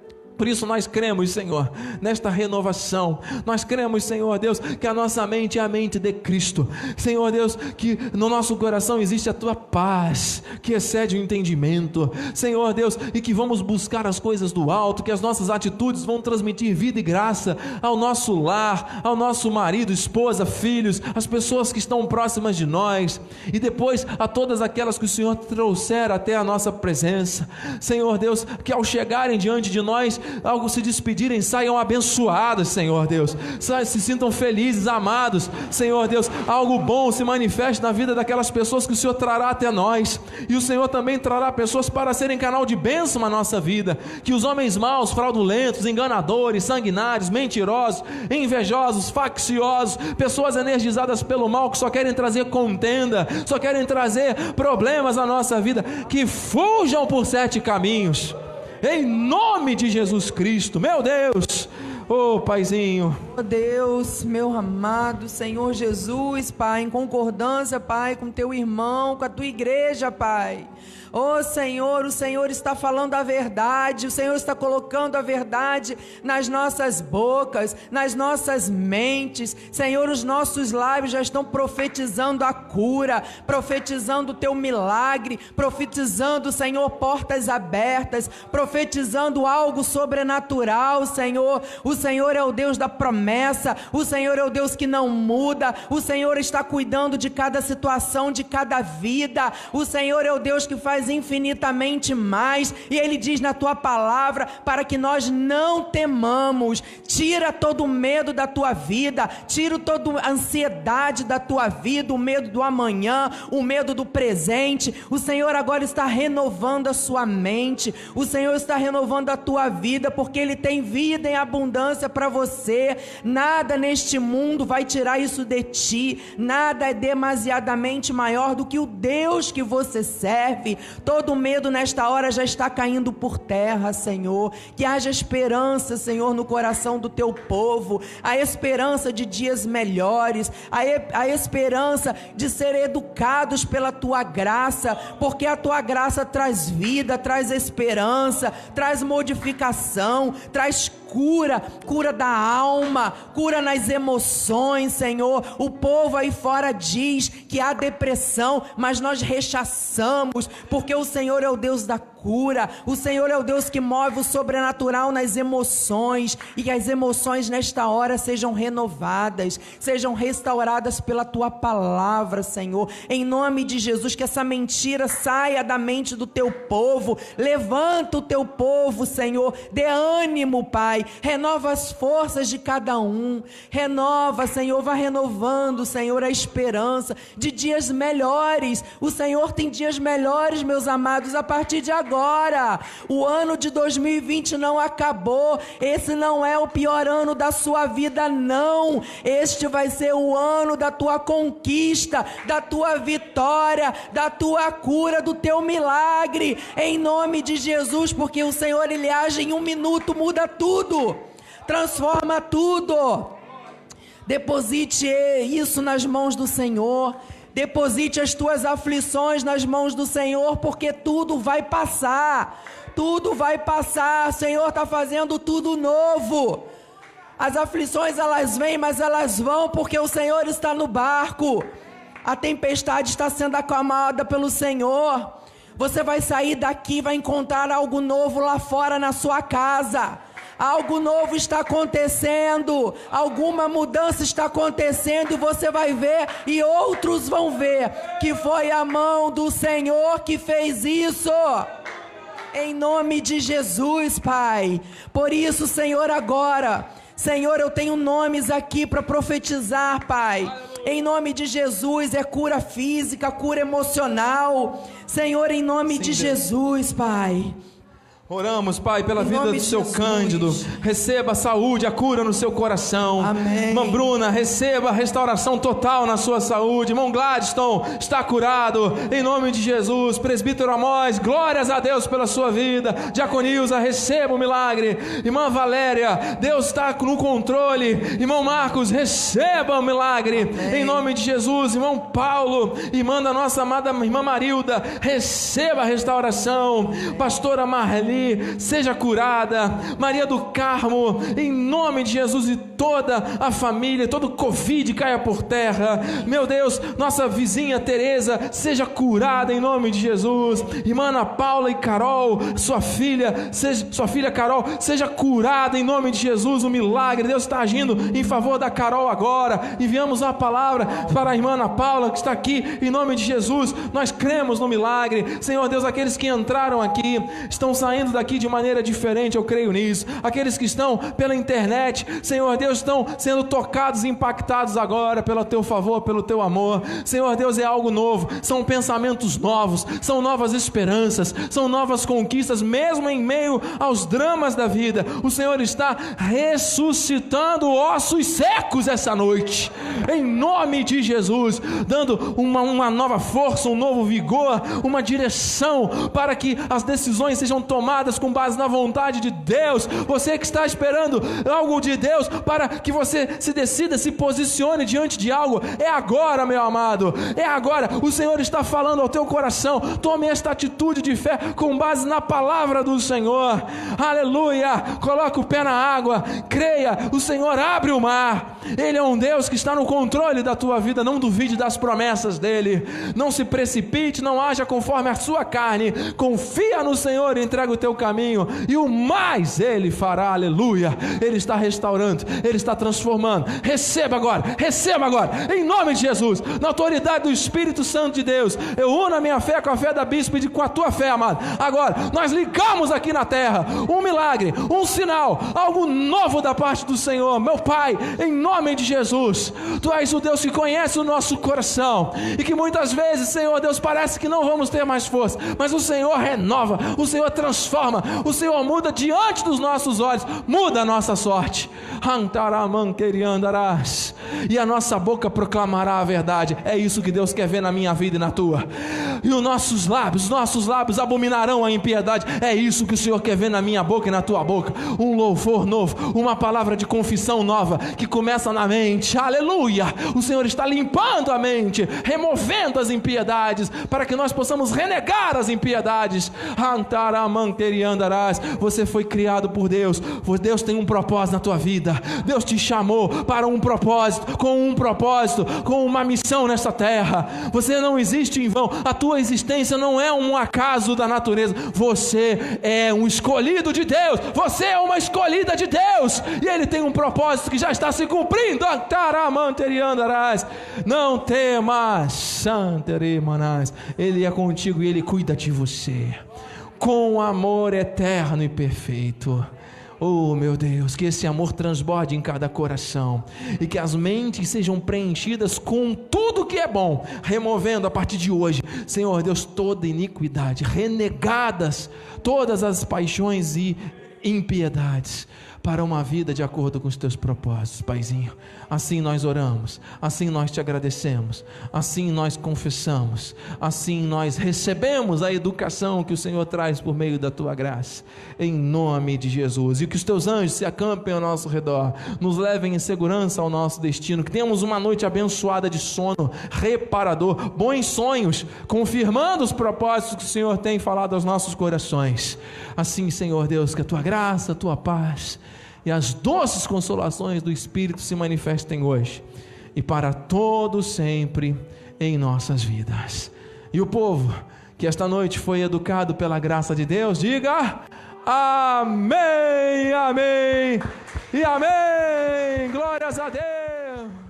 Por isso nós cremos, Senhor, nesta renovação. Nós cremos, Senhor Deus, que a nossa mente é a mente de Cristo. Senhor Deus, que no nosso coração existe a tua paz, que excede o entendimento. Senhor Deus, e que vamos buscar as coisas do alto, que as nossas atitudes vão transmitir vida e graça ao nosso lar, ao nosso marido, esposa, filhos, as pessoas que estão próximas de nós e depois a todas aquelas que o Senhor trouxer até a nossa presença. Senhor Deus, que ao chegarem diante de nós, ao se despedirem, saiam abençoados, Senhor Deus, se sintam felizes, amados, Senhor Deus, algo bom se manifeste na vida daquelas pessoas que o Senhor trará até nós, e o Senhor também trará pessoas para serem canal de bênção na nossa vida, que os homens maus, fraudulentos, enganadores, sanguinários, mentirosos, invejosos, facciosos, pessoas energizadas pelo mal que só querem trazer contenda, só querem trazer problemas à nossa vida, que fujam por sete caminhos, em nome de Jesus Cristo, meu Deus. Ô oh, Paizinho. Deus, meu amado Senhor Jesus, Pai, em concordância, Pai, com teu irmão, com a tua igreja, Pai. Oh Senhor, o Senhor está falando a verdade, o Senhor está colocando a verdade nas nossas bocas, nas nossas mentes. Senhor, os nossos lábios já estão profetizando a cura, profetizando o teu milagre, profetizando, Senhor, portas abertas, profetizando algo sobrenatural, Senhor. O Senhor é o Deus da promessa, o Senhor é o Deus que não muda, o Senhor está cuidando de cada situação, de cada vida. O Senhor é o Deus que faz infinitamente mais, e Ele diz na tua palavra para que nós não temamos. Tira todo o medo da tua vida, tira toda a ansiedade da tua vida, o medo do amanhã, o medo do presente. O Senhor agora está renovando a sua mente, o Senhor está renovando a tua vida, porque Ele tem vida em abundância para você. Nada neste mundo vai tirar isso de ti, nada é demasiadamente maior do que o Deus que você serve. Todo medo nesta hora já está caindo por terra, Senhor. Que haja esperança, Senhor, no coração do teu povo, a esperança de dias melhores, a, e, a esperança de ser educados pela tua graça, porque a tua graça traz vida, traz esperança, traz modificação, traz cura, cura da alma, cura nas emoções, Senhor. O povo aí fora diz que há depressão, mas nós rechaçamos, porque o Senhor é o Deus da cura. O Senhor é o Deus que move o sobrenatural nas emoções e que as emoções nesta hora sejam renovadas, sejam restauradas pela tua palavra, Senhor. Em nome de Jesus, que essa mentira saia da mente do teu povo. Levanta o teu povo, Senhor. Dê ânimo, Pai. Renova as forças de cada um. Renova, Senhor. Vá renovando, Senhor, a esperança de dias melhores. O Senhor tem dias melhores, meus amados, a partir de agora agora. O ano de 2020 não acabou. Esse não é o pior ano da sua vida, não. Este vai ser o ano da tua conquista, da tua vitória, da tua cura, do teu milagre. Em nome de Jesus, porque o Senhor ele age em um minuto, muda tudo, transforma tudo. Deposite isso nas mãos do Senhor. Deposite as tuas aflições nas mãos do Senhor, porque tudo vai passar. Tudo vai passar. O Senhor está fazendo tudo novo. As aflições elas vêm, mas elas vão porque o Senhor está no barco. A tempestade está sendo acalmada pelo Senhor. Você vai sair daqui, vai encontrar algo novo lá fora na sua casa. Algo novo está acontecendo, alguma mudança está acontecendo e você vai ver e outros vão ver que foi a mão do Senhor que fez isso. Em nome de Jesus, Pai. Por isso, Senhor, agora, Senhor, eu tenho nomes aqui para profetizar, Pai. Em nome de Jesus, é cura física, cura emocional. Senhor, em nome Sim, de Jesus, Pai. Oramos, Pai, pela em vida do seu Jesus. Cândido. Receba a saúde, a cura no seu coração. Amém. Irmã Bruna, receba a restauração total na sua saúde. Irmão Gladstone está curado. Em nome de Jesus. Presbítero Amós, glórias a Deus pela sua vida. Diaconilza, receba o milagre. Irmã Valéria, Deus está no controle. Irmão Marcos, receba o milagre. Amém. Em nome de Jesus. Irmão Paulo, irmã da nossa amada irmã Marilda, receba a restauração. Pastora Marli, seja curada. Maria do Carmo, em nome de Jesus e toda a família, todo o Covid caia por terra. Meu Deus, nossa vizinha Teresa, seja curada em nome de Jesus. Irmã Ana Paula e Carol, sua filha, seja, sua filha Carol, seja curada em nome de Jesus. O milagre, Deus está agindo em favor da Carol agora. Enviamos uma palavra para a irmã Ana Paula que está aqui em nome de Jesus. Nós cremos no milagre. Senhor Deus, aqueles que entraram aqui estão saindo daqui de maneira diferente, eu creio nisso. Aqueles que estão pela internet, Senhor Deus, estão sendo tocados, impactados agora pelo teu favor, pelo teu amor. Senhor Deus, é algo novo, são pensamentos novos, são novas esperanças, são novas conquistas, mesmo em meio aos dramas da vida. O Senhor está ressuscitando ossos secos essa noite, em nome de Jesus, dando uma, uma nova força, um novo vigor, uma direção para que as decisões sejam tomadas com base na vontade de Deus. Você que está esperando algo de Deus para que você se decida, se posicione diante de algo, é agora, meu amado, é agora. O Senhor está falando ao teu coração. Tome esta atitude de fé com base na palavra do Senhor. Aleluia! Coloque o pé na água, creia. O Senhor abre o mar. Ele é um Deus que está no controle da tua vida. Não duvide das promessas dele. Não se precipite, não haja conforme a sua carne. Confia no Senhor, entrega o teu caminho e o mais ele fará. Aleluia! Ele está restaurando, ele está transformando. Receba agora, receba agora, em nome de Jesus, na autoridade do Espírito Santo de Deus. Eu uno a minha fé com a fé da bispo e com a tua fé, amado. Agora, nós ligamos aqui na terra um milagre, um sinal, algo novo da parte do Senhor. Meu Pai, em nome de Jesus, tu és o Deus que conhece o nosso coração e que muitas vezes, Senhor Deus, parece que não vamos ter mais força, mas o Senhor renova, o Senhor transforma, o Senhor muda diante dos nossos olhos, muda a nossa sorte. E a nossa boca proclamará a verdade. É isso que Deus quer ver na minha vida e na tua. E os nossos lábios, nossos lábios abominarão a impiedade. É isso que o Senhor quer ver na minha boca e na tua boca. Um louvor novo, uma palavra de confissão nova que começa na mente. Aleluia! O Senhor está limpando a mente, removendo as impiedades, para que nós possamos renegar as impiedades. Você foi criado por Deus. Deus tem um propósito na tua vida. Deus te chamou para um propósito, com um propósito, com uma missão nessa terra. Você não existe em vão. A tua existência não é um acaso da natureza. Você é um escolhido de Deus. Você é uma escolhida de Deus. E Ele tem um propósito que já está se cumprindo. Não temas, Ele é contigo e Ele cuida de você com amor eterno e perfeito. Oh, meu Deus, que esse amor transborde em cada coração e que as mentes sejam preenchidas com tudo que é bom, removendo a partir de hoje, Senhor Deus, toda iniquidade, renegadas todas as paixões e impiedades para uma vida de acordo com os teus propósitos, Paizinho. Assim nós oramos, assim nós te agradecemos, assim nós confessamos, assim nós recebemos a educação que o Senhor traz por meio da tua graça, em nome de Jesus. E que os teus anjos se acampem ao nosso redor, nos levem em segurança ao nosso destino, que tenhamos uma noite abençoada de sono, reparador, bons sonhos, confirmando os propósitos que o Senhor tem falado aos nossos corações. Assim, Senhor Deus, que a tua graça, a tua paz, e as doces consolações do Espírito se manifestem hoje e para todo sempre em nossas vidas. E o povo que esta noite foi educado pela graça de Deus, diga amém, amém e amém. Glórias a Deus.